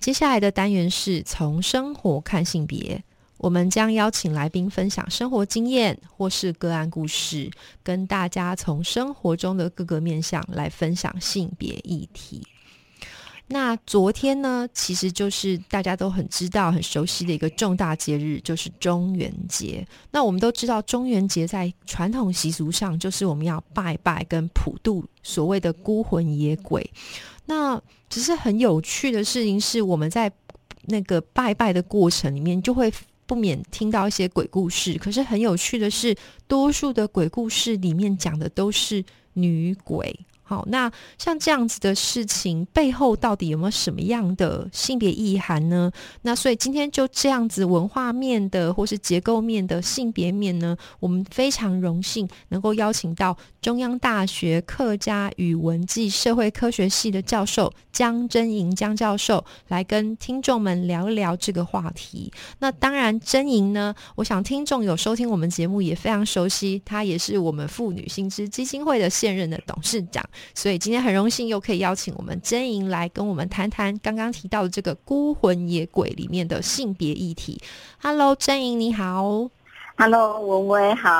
接下来的单元是从生活看性别，我们将邀请来宾分享生活经验或是个案故事，跟大家从生活中的各个面向来分享性别议题。那昨天呢，其实就是大家都很知道、很熟悉的一个重大节日，就是中元节。那我们都知道，中元节在传统习俗上，就是我们要拜拜跟普渡所谓的孤魂野鬼。那只是很有趣的事情是，我们在那个拜拜的过程里面，就会不免听到一些鬼故事。可是很有趣的是，多数的鬼故事里面讲的都是女鬼。好，那像这样子的事情背后到底有没有什么样的性别意涵呢？那所以今天就这样子文化面的或是结构面的性别面呢，我们非常荣幸能够邀请到中央大学客家语文暨社会科学系的教授江真莹江教授来跟听众们聊一聊这个话题。那当然，真莹呢，我想听众有收听我们节目也非常熟悉，她也是我们妇女新知基金会的现任的董事长。所以今天很荣幸又可以邀请我们真莹来跟我们谈谈刚刚提到的这个孤魂野鬼里面的性别议题。Hello，真莹你好。Hello，文威好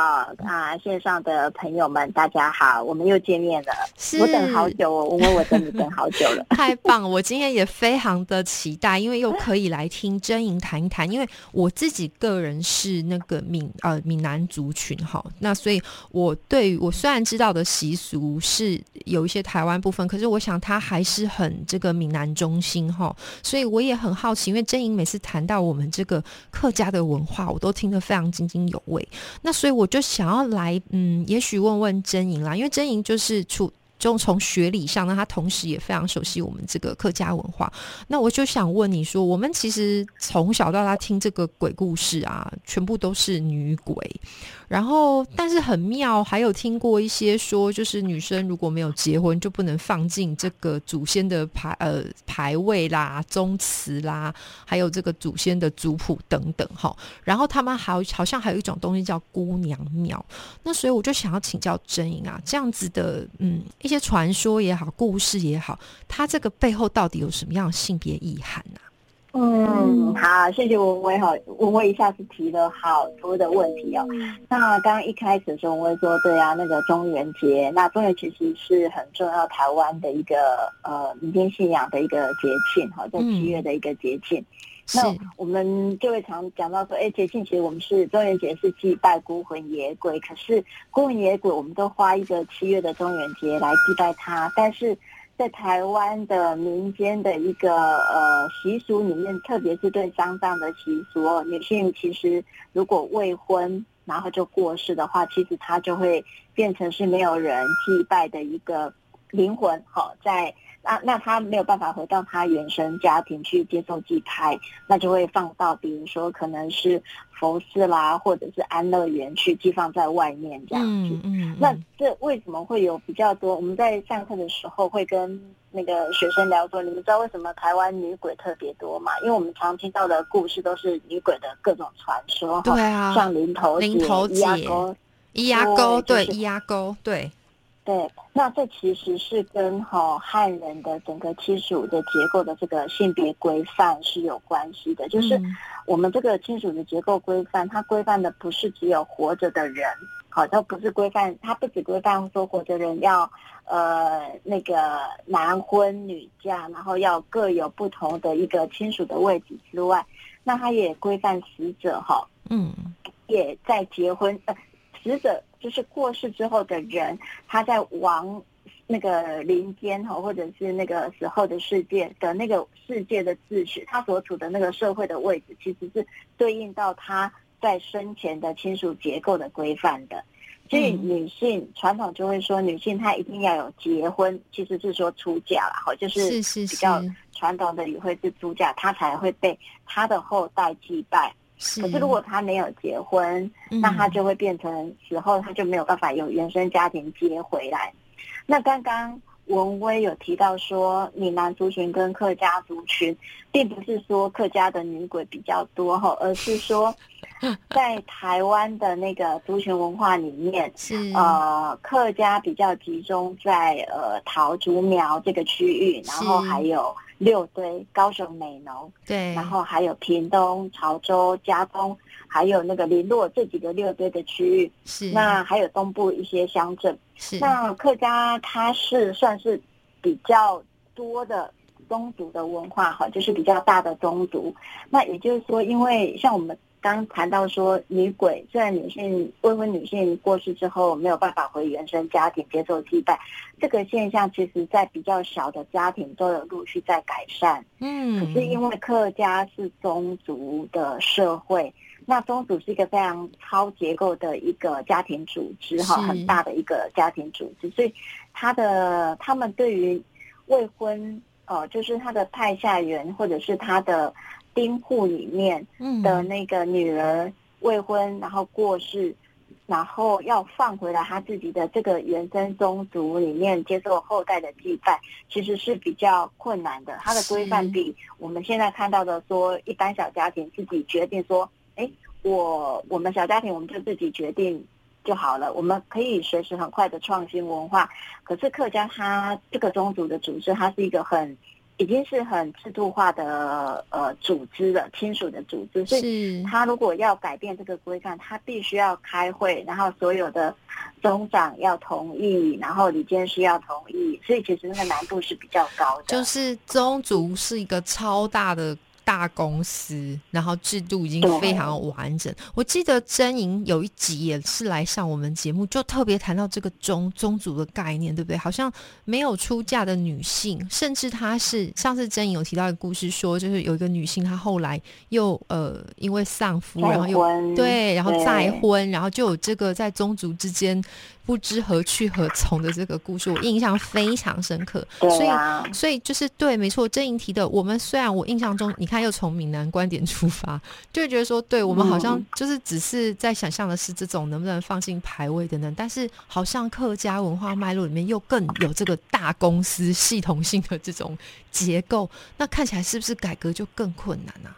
啊！线上的朋友们，大家好，我们又见面了。我等好久哦，文威，我等你等好久了。太棒！我今天也非常的期待，因为又可以来听真莹谈一谈。因为我自己个人是那个闽呃闽南族群哈，那所以我对于我虽然知道的习俗是有一些台湾部分，可是我想它还是很这个闽南中心哈，所以我也很好奇，因为真莹每次谈到我们这个客家的文化，我都听得非常津津。有味，那所以我就想要来，嗯，也许问问真莹啦，因为真莹就是出。就从学理上，那他同时也非常熟悉我们这个客家文化。那我就想问你说，我们其实从小到大听这个鬼故事啊，全部都是女鬼。然后，但是很妙，还有听过一些说，就是女生如果没有结婚，就不能放进这个祖先的牌呃牌位啦、宗祠啦，还有这个祖先的族谱等等哈。然后他们还好像还有一种东西叫姑娘庙。那所以我就想要请教真莹啊，这样子的嗯一些传说也好，故事也好，它这个背后到底有什么样的性别意涵呢？嗯，好，谢谢文威哈，文威一下子提了好多的问题哦。那刚刚一开始的时候，文威说对啊，那个中元节，那中元其实是很重要台湾的一个呃民间信仰的一个节庆哈，在七月的一个节庆。那我们就会常讲到说，哎，节庆其实我们是中元节是祭拜孤魂野鬼，可是孤魂野鬼我们都花一个七月的中元节来祭拜他，但是。在台湾的民间的一个呃习俗里面，特别是对丧葬的习俗，女性其实如果未婚然后就过世的话，其实她就会变成是没有人祭拜的一个灵魂。好，在那那他没有办法回到他原生家庭去接受祭拜，那就会放到比如说可能是。佛寺啦，或者是安乐园去寄放在外面这样子。嗯嗯。那这为什么会有比较多？我们在上课的时候会跟那个学生聊说，你们知道为什么台湾女鬼特别多吗？因为我们常听到的故事都是女鬼的各种传说。对啊。像林头林头姐、鸭沟、鸭沟，对，鸭沟，对。对，那这其实是跟哈汉人的整个亲属的结构的这个性别规范是有关系的。就是我们这个亲属的结构规范，它规范的不是只有活着的人，好，它不是规范，它不只规范说活着人要呃那个男婚女嫁，然后要各有不同的一个亲属的位置之外，那它也规范死者哈，嗯，也在结婚呃死者。就是过世之后的人，他在亡那个林间哈，或者是那个死后的世界的那个世界的秩序，他所处的那个社会的位置，其实是对应到他在生前的亲属结构的规范的。所以女性传统就会说，女性她一定要有结婚，其实是说出嫁了哈，就是是比较传统的语会是出嫁，她才会被她的后代祭拜。是，可是如果他没有结婚，那他就会变成死后他就没有办法有原生家庭接回来。那刚刚。文威有提到说，闽南族群跟客家族群，并不是说客家的女鬼比较多哈，而是说，在台湾的那个族群文化里面，是呃客家比较集中在呃桃竹苗这个区域，然后还有六堆、高雄美浓，对，然后还有屏东、潮州、嘉东，还有那个林洛这几个六堆的区域，是那还有东部一些乡镇。是那客家它是算是比较多的宗族的文化哈，就是比较大的宗族。那也就是说，因为像我们刚谈到说，女鬼虽然女性未婚女性过世之后没有办法回原生家庭接受祭拜，这个现象其实在比较小的家庭都有陆续在改善。嗯，可是因为客家是宗族的社会。那宗族是一个非常超结构的一个家庭组织，哈，很大的一个家庭组织，所以他的他们对于未婚，呃，就是他的派下员或者是他的丁户里面的那个女儿未婚，然后过世，然后要放回来他自己的这个原生宗族里面接受后代的祭拜，其实是比较困难的。它的规范比我们现在看到的说，一般小家庭自己决定说。哎，我我们小家庭我们就自己决定就好了，我们可以随时很快的创新文化。可是客家它这个宗族的组织，它是一个很已经是很制度化的呃组织了，亲属的组织，所以他如果要改变这个规范，他必须要开会，然后所有的宗长要同意，然后李监事要同意，所以其实那个难度是比较高的。就是宗族是一个超大的。大公司，然后制度已经非常完整。我记得真莹有一集也是来上我们节目，就特别谈到这个宗宗族的概念，对不对？好像没有出嫁的女性，甚至她是上次真莹有提到一个故事，说就是有一个女性，她后来又呃因为丧夫，然后又对，然后再婚，然后就有这个在宗族之间。不知何去何从的这个故事，我印象非常深刻。所以，所以就是对，没错。真莹提的，我们虽然我印象中，你看又从闽南观点出发，就觉得说，对我们好像就是只是在想象的是这种能不能放进排位等等，但是好像客家文化脉络里面又更有这个大公司系统性的这种结构，那看起来是不是改革就更困难啊？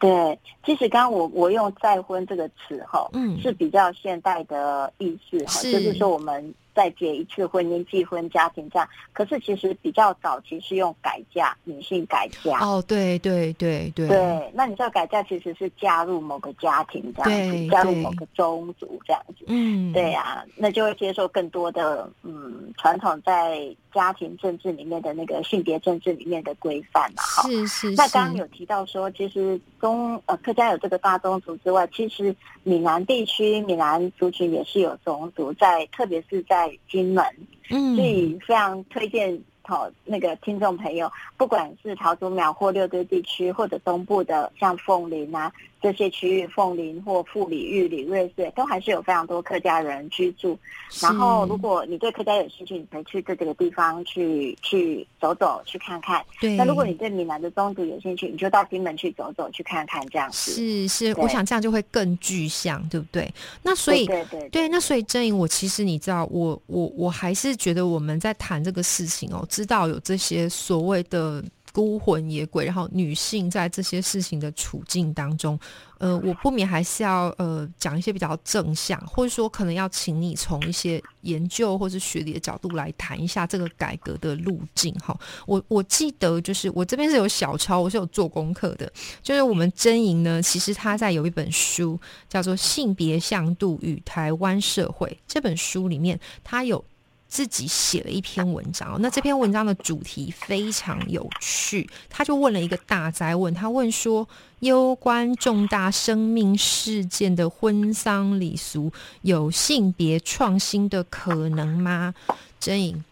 对，其实刚刚我我用再婚这个词哈，嗯，是比较现代的意思哈，就是说我们。再结一次婚姻，继婚家庭这样，可是其实比较早期是用改嫁，女性改嫁。哦，对对对对。对，那你知道改嫁其实是加入某个家庭这样子，加入某个宗族这样子。嗯，对呀，那就会接受更多的嗯传统在家庭政治里面的那个性别政治里面的规范嘛。哈，是是。那刚刚有提到说，其实中呃客家有这个大宗族之外，其实闽南地区闽南族群也是有宗族在，特别是在。金门，嗯所以非常推荐。好，那个听众朋友，不管是桃竹苗或六堆地区，或者东部的像凤林啊这些区域，凤林或富里、玉里、瑞穗，都还是有非常多客家人居住。然后，如果你对客家有兴趣，你可以去这几个地方去去走走，去看看。对。那如果你对闽南的宗族有兴趣，你就到金门去走走，去看看这样子。是是，我想这样就会更具象，对不对？那所以对对对，那所以郑颖，我其实你知道，我我我还是觉得我们在谈这个事情哦。知道有这些所谓的孤魂野鬼，然后女性在这些事情的处境当中，呃，我不免还是要呃讲一些比较正向，或者说可能要请你从一些研究或者学理的角度来谈一下这个改革的路径哈。我我记得就是我这边是有小抄，我是有做功课的，就是我们真莹呢，其实他在有一本书叫做《性别向度与台湾社会》这本书里面，他有。自己写了一篇文章，那这篇文章的主题非常有趣，他就问了一个大灾问，他问说：攸关重大生命事件的婚丧礼俗，有性别创新的可能吗？真颖，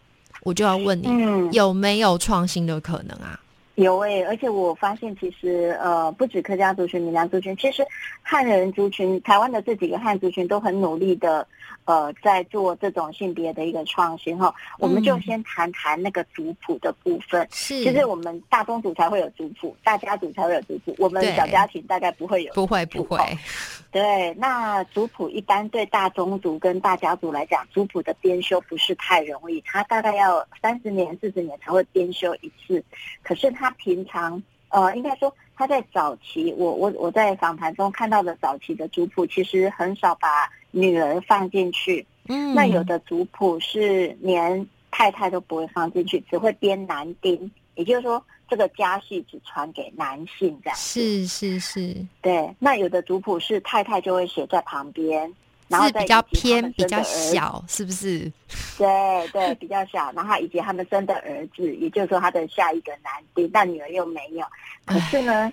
我就要问你，有没有创新的可能啊？有诶、而且我发现其实呃，不止客家族群、闽南族群，其实汉人族群，台湾的这几个汉族群都很努力的呃，在做这种性别的一个创新哈。我们就嗯先谈谈那个族谱的部分。是，其实我们大宗族才会有族谱，大家族才会有族谱，我们小家庭大概不会有。不会不会，对，那族谱一般对大宗族跟大家族来讲，族谱的编修不是太容易，它大概要三十年、四十年才会编修一次。可是他平常，呃，应该说他在早期，我我我在访谈中看到的早期的族谱，其实很少把女儿放进去。嗯，那有的族谱是连太太都不会放进去，只会编男丁，也就是说这个家系只传给男性这样。是是是，对，那有的族谱是太太就会写在旁边，然后比较偏比较小，是不是？对对，比较小，然后以及他们生的儿子，也就是说他的下一个男丁，但女儿又没有。可是呢，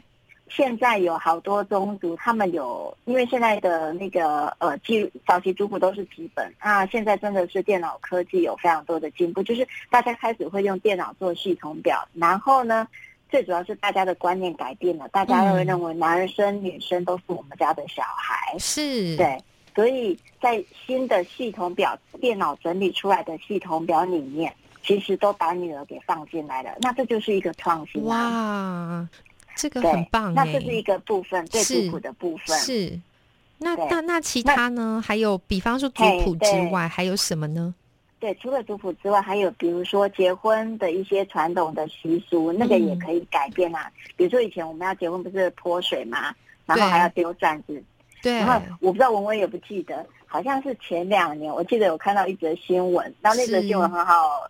现在有好多宗族，他们有，因为现在的那个呃记早期族谱都是纸本啊，现在真的是电脑科技有非常多的进步，就是大家开始会用电脑做系统表，然后呢。最主要是大家的观念改变了，大家都会嗯认为男生女生都是我们家的小孩，是，对，所以在新的系统表，电脑整理出来的系统表里面，其实都把女儿给放进来了。那这就是一个创新啊！哇，这个很棒哎那这是一个部分，族谱的部分。是。那那那其他呢？还有，比方说族嘿谱之外，还有什么呢？对，除了族谱之外，还有比如说结婚的一些传统的习俗，那个也嗯可以改变啊。比如说以前我们要结婚不是泼水嘛，然后对还要丢扇子，对然，后我不知道文文也不记得，好像是前两年，我记得有看到一则新闻，然后那则新闻很好，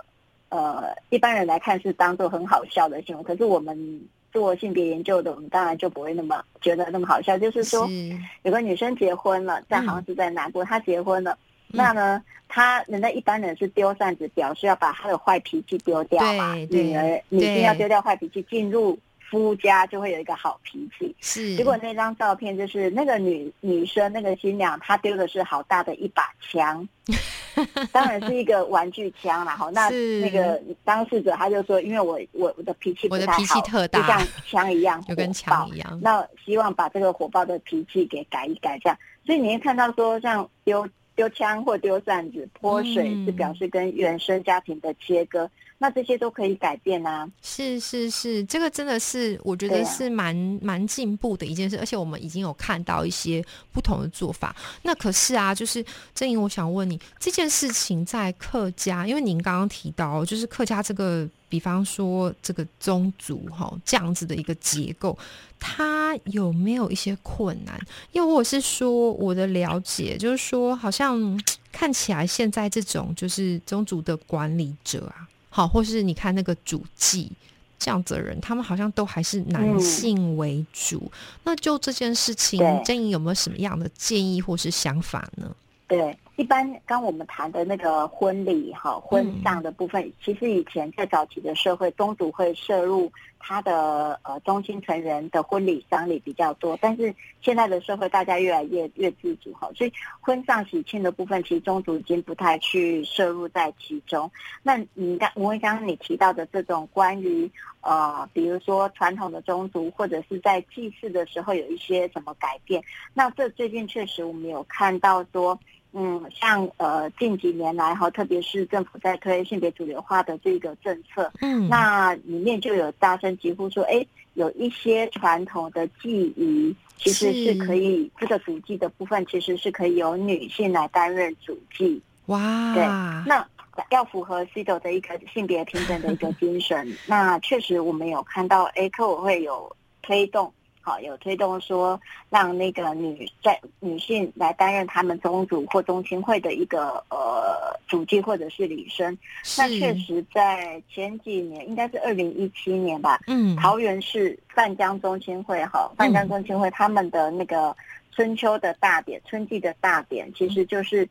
呃，一般人来看是当做很好笑的新闻，可是我们做性别研究的，我们当然就不会那么觉得那么好笑。就是说，是。有个女生结婚了，在好像是在南部，她结婚了，那呢，她人家一般人是丢扇子，表示要把她的坏脾气丢掉嘛，对。对女儿女性要丢掉坏脾气，进入夫家就会有一个好脾气。是，结果那张照片就是那个女女生，那个新娘，她丢的是好大的一把枪，当然是一个玩具枪啦。哈，那那个当事者他就说，因为我我我的脾气不我的太好脾气特大就像枪一样，就跟枪一样，那希望把这个火爆的脾气给改一改，这样。所以你会看到说，像丢丢枪或丢扇子、泼水，嗯是表示跟原生家庭的切割。那这些都可以改变啊。是是是，这个真的是我觉得是蛮蛮进步的一件事，而且我们已经有看到一些不同的做法。那可是啊，就是郑莹，我想问你这件事情在客家，因为您刚刚提到，就是客家这个，比方说这个宗族哈这样子的一个结构，它有没有一些困难？又或者是说，我的了解就是说，好像嗯 看起来现在这种就是宗族的管理者啊。好，或是你看那个主祭这样子的人，他们好像都还是男嗯性为主。那就这件事情对，郑颖有没有什么样的建议或是想法呢？对，一般刚我们谈的那个婚礼哈，婚丧的部分，其实以前在早期的社会，宗族会摄入他的呃宗亲成员的婚礼丧礼比较多，但是现在的社会大家越来越越自主哈，所以婚丧喜庆的部分，其实宗族已经不太去摄入在其中。那你刚我刚刚你提到的这种关于呃，比如说传统的宗族，或者是在祭祀的时候有一些什么改变，那这最近确实我们有看到说。嗯，像呃近几年来哈，特别是政府在推性别主流化的这个政策，嗯，那里面就有大声疾呼说，哎，有一些传统的祭仪其实是是可以，这个主祭的部分其实是可以由女性来担任主祭。哇，对那要符合 CIDO 的一个性别平等的一个精神，那确实我们有看到，哎，科委会有推动。好，有推动说让那个女在女性来担任他们宗主或宗亲会的一个呃主祭或者是礼生。那确，实在前几年，应该是二零一七年吧，嗯，桃园市范江宗亲会哈，范江宗亲会他们的那个春秋的大典、春季的大典，其实就是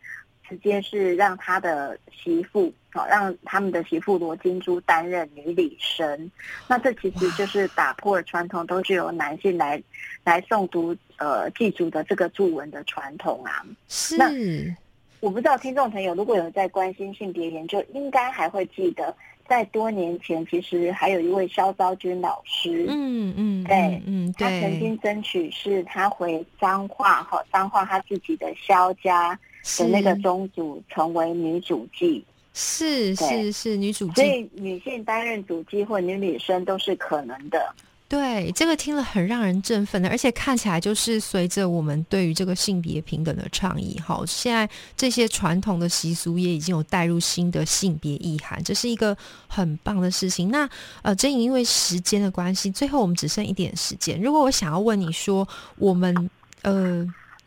直接是让他的媳妇，好让他们的媳妇罗金珠担任女礼生。那这其实就是打破了传统，都是由男性来来诵读呃祭祖的这个祝文的传统啊。是，我不知道听众朋友如果有在关心性别研究，应该还会记得在多年前，其实还有一位肖昭君老师，嗯嗯，对嗯，他曾经争取是他回彰化哈，彰化他自己的肖家的那个宗主成为女主祭，是是是女主祭，所以女性担任主祭或女女生都是可能的。对，这个听了很让人振奋的，而且看起来就是随着我们对于这个性别平等的倡议，好，现在这些传统的习俗也已经有带入新的性别意涵，这是一个很棒的事情。那呃，真颖因为时间的关系，最后我们只剩一点时间。如果我想要问你说，我们呃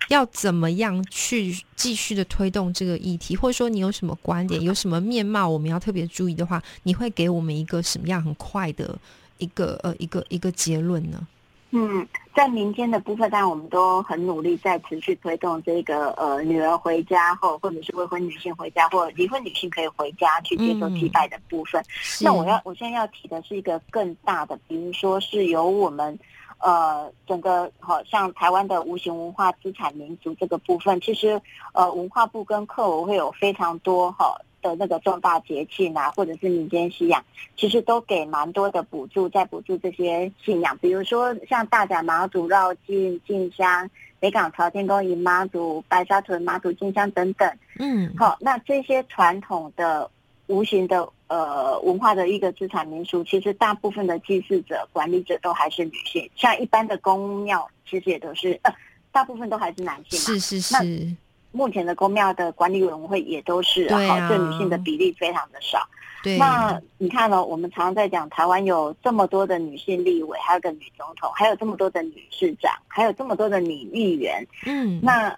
要怎么样去继续的推动这个议题，或者说你有什么观点，有什么面貌我们要特别注意的话，你会给我们一个什么样很快的？一个呃，一个一个结论呢？嗯，在民间的部分，当然我们都很努力在持续推动这个呃，女儿回家后，或者是未婚女性回家，或离婚女性可以回家去接受祭拜的部分。那我要我现在要提的是一个更大的，比如说是由我们呃整个好像台湾的无形文化资产民族这个部分，其实呃文化部跟客委会有非常多哈。的那个重大节庆啊，或者是民间信仰，其实都给蛮多的补助，在补助这些信仰。比如说像大甲妈祖绕境进香、北港朝天宫迎妈祖、白沙屯妈祖进香等等。嗯，好，那这些传统的无形的呃文化的一个资产民俗，其实大部分的祭祀者、管理者都还是女性。像一般的公庙，其实也都是呃，大部分都还是男性嘛。是是是。目前的公庙的管理委员会也都是好，对女性的比例非常的少。对，那你看呢？我们常常在讲，台湾有这么多的女性立委，还有个女总统，还有这么多的女市长，还有这么多的女议员。嗯，那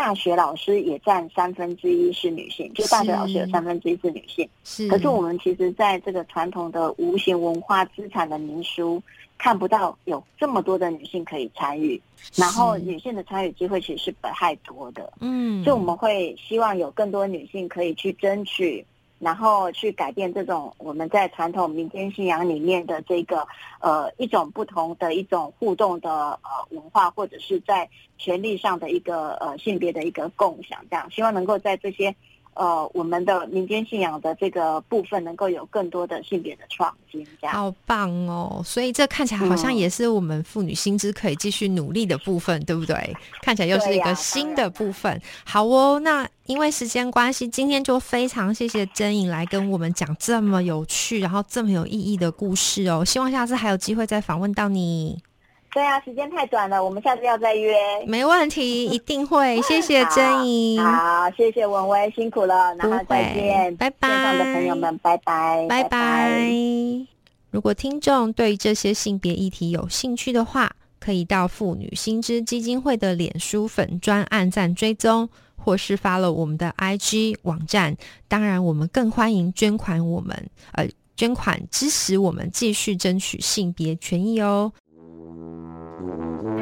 大学老师也占三分之一是女性，就大学老师有三分之一是女性。是，可是我们其实在这个传统的无形文化资产的民俗。看不到有这么多的女性可以参与，然后女性的参与机会其实是不太多的，嗯，所以我们会希望有更多女性可以去争取，然后去改变这种我们在传统民间信仰里面的这个呃一种不同的一种互动的呃文化，或者是在权力上的一个呃性别的一个共享，这样希望能够在这些。呃，我们的民间信仰的这个部分能够有更多的性别的创新，这样好棒哦！所以这看起来好像也是我们妇女薪资可以继续努力的部分，对不对？看起来又是一个新的部分。好哦，那因为时间关系，今天就非常谢谢真颖来跟我们讲这么有趣，然后这么有意义的故事哦。希望下次还有机会再访问到你。对啊，时间太短了，我们下次要再约。没问题，一定会。谢谢真莹，好，谢谢文威，辛苦了，然后再见，拜拜。线上的朋友们，拜拜，拜拜。如果听众对这些性别议题有兴趣的话，可以到妇女新知基金会的脸书粉专按赞追踪，或是发了我们的 IG 网站。当然，我们更欢迎捐款，我们呃捐款支持我们继续争取性别权益哦。Mm-hmm.